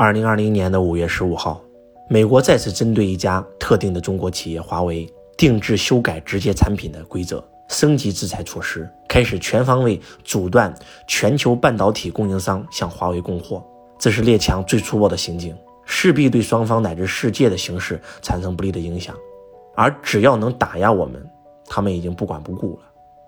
二零二零年的五月十五号，美国再次针对一家特定的中国企业华为定制修改直接产品的规则，升级制裁措施，开始全方位阻断全球半导体供应商向华为供货。这是列强最粗暴的行径，势必对双方乃至世界的形势产生不利的影响。而只要能打压我们，他们已经不管不顾了。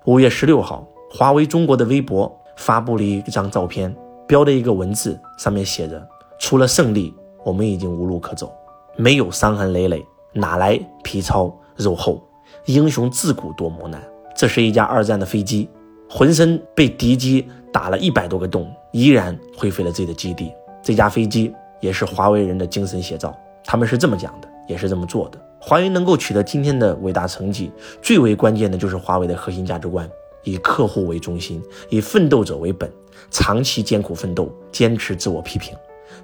五月十六号，华为中国的微博发布了一张照片，标的一个文字，上面写着。除了胜利，我们已经无路可走。没有伤痕累累，哪来皮糙肉厚？英雄自古多磨难。这是一架二战的飞机，浑身被敌机打了一百多个洞，依然灰飞了自己的基地。这架飞机也是华为人的精神写照。他们是这么讲的，也是这么做的。华为能够取得今天的伟大成绩，最为关键的就是华为的核心价值观：以客户为中心，以奋斗者为本，长期艰苦奋斗，坚持自我批评。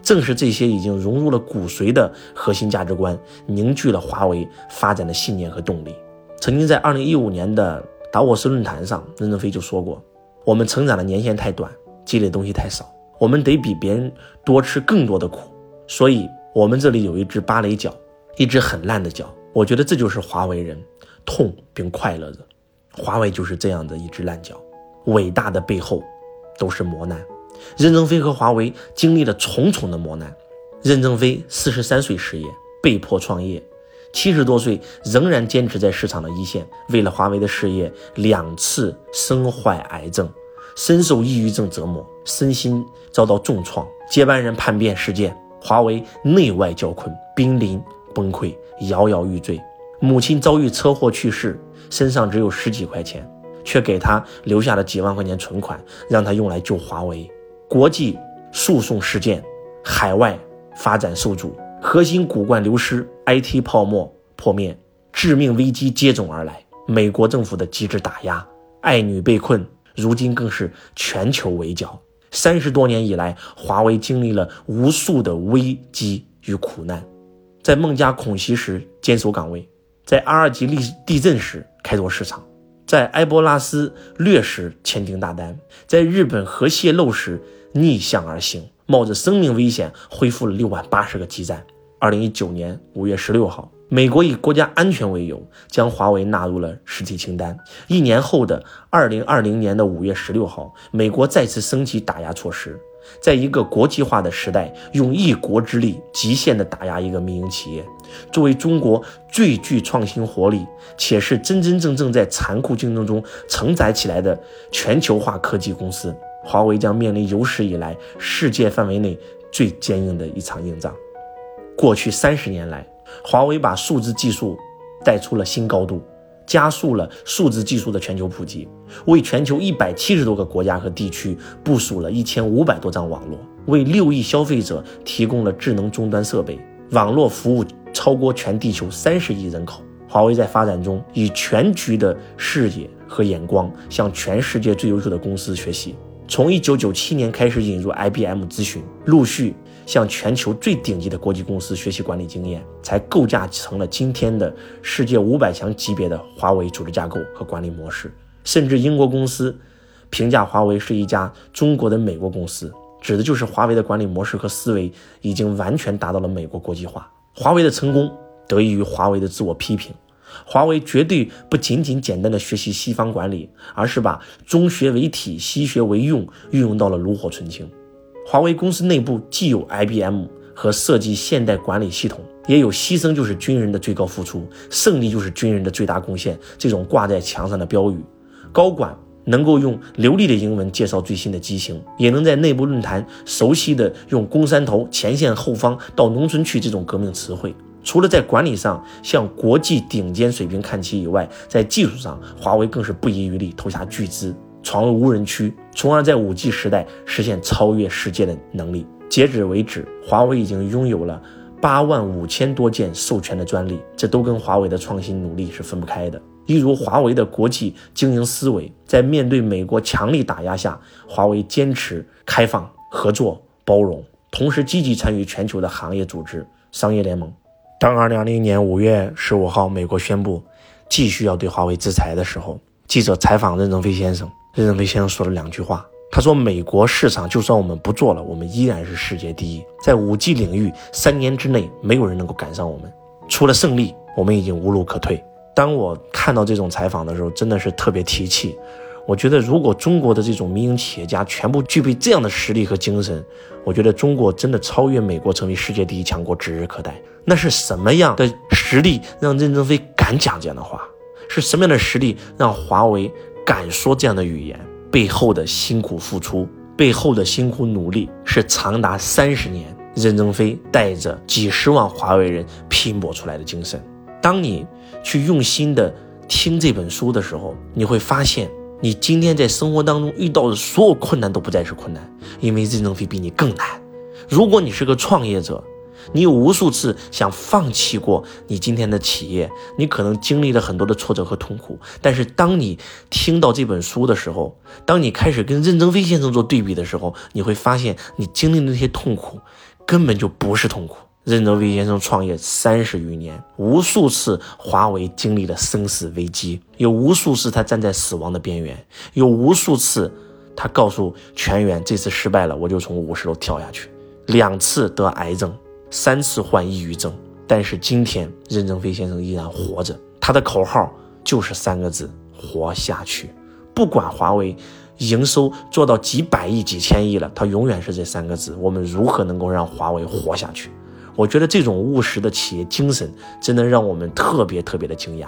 正是这些已经融入了骨髓的核心价值观，凝聚了华为发展的信念和动力。曾经在二零一五年的达沃斯论坛上，任正非就说过：“我们成长的年限太短，积累东西太少，我们得比别人多吃更多的苦。所以，我们这里有一只芭蕾脚，一只很烂的脚。我觉得这就是华为人痛并快乐着。华为就是这样的一只烂脚，伟大的背后都是磨难。”任正非和华为经历了重重的磨难。任正非四十三岁失业，被迫创业；七十多岁仍然坚持在市场的一线。为了华为的事业，两次身患癌症，深受抑郁症折磨，身心遭到重创。接班人叛变事件，华为内外交困，濒临崩溃，摇摇欲坠。母亲遭遇车祸去世，身上只有十几块钱，却给他留下了几万块钱存款，让他用来救华为。国际诉讼事件，海外发展受阻，核心骨干流失，IT 泡沫破灭，致命危机接踵而来。美国政府的机智打压，爱女被困，如今更是全球围剿。三十多年以来，华为经历了无数的危机与苦难，在孟加恐袭时坚守岗位，在阿尔及利地震时开拓市场。在埃博拉斯掠时签订大单，在日本核泄漏时逆向而行，冒着生命危险恢复了六万八十个基站。二零一九年五月十六号，美国以国家安全为由，将华为纳入了实体清单。一年后的二零二零年的五月十六号，美国再次升级打压措施。在一个国际化的时代，用一国之力极限的打压一个民营企业，作为中国最具创新活力，且是真真正正在残酷竞争中承载起来的全球化科技公司，华为将面临有史以来世界范围内最坚硬的一场硬仗。过去三十年来，华为把数字技术带出了新高度。加速了数字技术的全球普及，为全球一百七十多个国家和地区部署了一千五百多张网络，为六亿消费者提供了智能终端设备，网络服务超过全地球三十亿人口。华为在发展中以全局的视野和眼光，向全世界最优秀的公司学习。从一九九七年开始引入 IBM 咨询，陆续。向全球最顶级的国际公司学习管理经验，才构架成了今天的世界五百强级别的华为组织架构和管理模式。甚至英国公司评价华为是一家中国的美国公司，指的就是华为的管理模式和思维已经完全达到了美国国际化。华为的成功得益于华为的自我批评，华为绝对不仅仅简单的学习西方管理，而是把中学为体，西学为用，运用到了炉火纯青。华为公司内部既有 IBM 和设计现代管理系统，也有牺牲就是军人的最高付出，胜利就是军人的最大贡献这种挂在墙上的标语。高管能够用流利的英文介绍最新的机型，也能在内部论坛熟悉的用攻山头、前线后方到农村去这种革命词汇。除了在管理上向国际顶尖水平看齐以外，在技术上，华为更是不遗余力投下巨资。闯入无人区，从而在五 G 时代实现超越世界的能力。截止为止，华为已经拥有了八万五千多件授权的专利，这都跟华为的创新努力是分不开的。一如华为的国际经营思维，在面对美国强力打压下，华为坚持开放、合作、包容，同时积极参与全球的行业组织、商业联盟。当二零二零年五月十五号，美国宣布继续要对华为制裁的时候，记者采访任正非先生。任正非先生说了两句话：他说：“美国市场就算我们不做了，我们依然是世界第一。在五 G 领域，三年之内没有人能够赶上我们。除了胜利，我们已经无路可退。”当我看到这种采访的时候，真的是特别提气。我觉得，如果中国的这种民营企业家全部具备这样的实力和精神，我觉得中国真的超越美国，成为世界第一强国指日可待。那是什么样的实力让任正非敢讲这样的话？是什么样的实力让华为敢说这样的语言？背后的辛苦付出，背后的辛苦努力，是长达三十年任正非带着几十万华为人拼搏出来的精神。当你去用心的听这本书的时候，你会发现。你今天在生活当中遇到的所有困难都不再是困难，因为任正非比你更难。如果你是个创业者，你有无数次想放弃过你今天的企业，你可能经历了很多的挫折和痛苦。但是当你听到这本书的时候，当你开始跟任正非先生做对比的时候，你会发现你经历的那些痛苦根本就不是痛苦。任正非先生创业三十余年，无数次华为经历了生死危机，有无数次他站在死亡的边缘，有无数次他告诉全员这次失败了，我就从五十楼跳下去。两次得癌症，三次患抑郁症，但是今天任正非先生依然活着，他的口号就是三个字：活下去。不管华为营收做到几百亿、几千亿了，他永远是这三个字。我们如何能够让华为活下去？我觉得这种务实的企业精神，真的让我们特别特别的惊讶。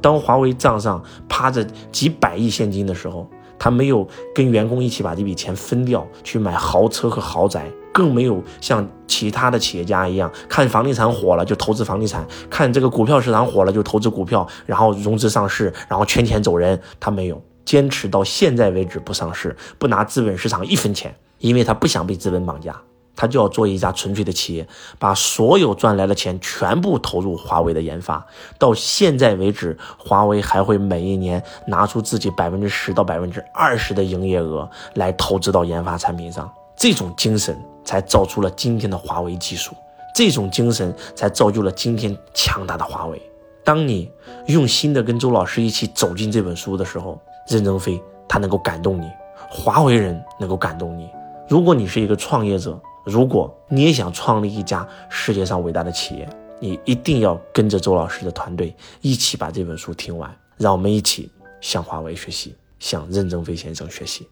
当华为账上趴着几百亿现金的时候，他没有跟员工一起把这笔钱分掉去买豪车和豪宅，更没有像其他的企业家一样，看房地产火了就投资房地产，看这个股票市场火了就投资股票，然后融资上市，然后圈钱走人。他没有坚持到现在为止不上市，不拿资本市场一分钱，因为他不想被资本绑架。他就要做一家纯粹的企业，把所有赚来的钱全部投入华为的研发。到现在为止，华为还会每一年拿出自己百分之十到百分之二十的营业额来投资到研发产品上。这种精神才造出了今天的华为技术，这种精神才造就了今天强大的华为。当你用心的跟周老师一起走进这本书的时候，任正非他能够感动你，华为人能够感动你。如果你是一个创业者，如果你也想创立一家世界上伟大的企业，你一定要跟着周老师的团队一起把这本书听完。让我们一起向华为学习，向任正非先生学习。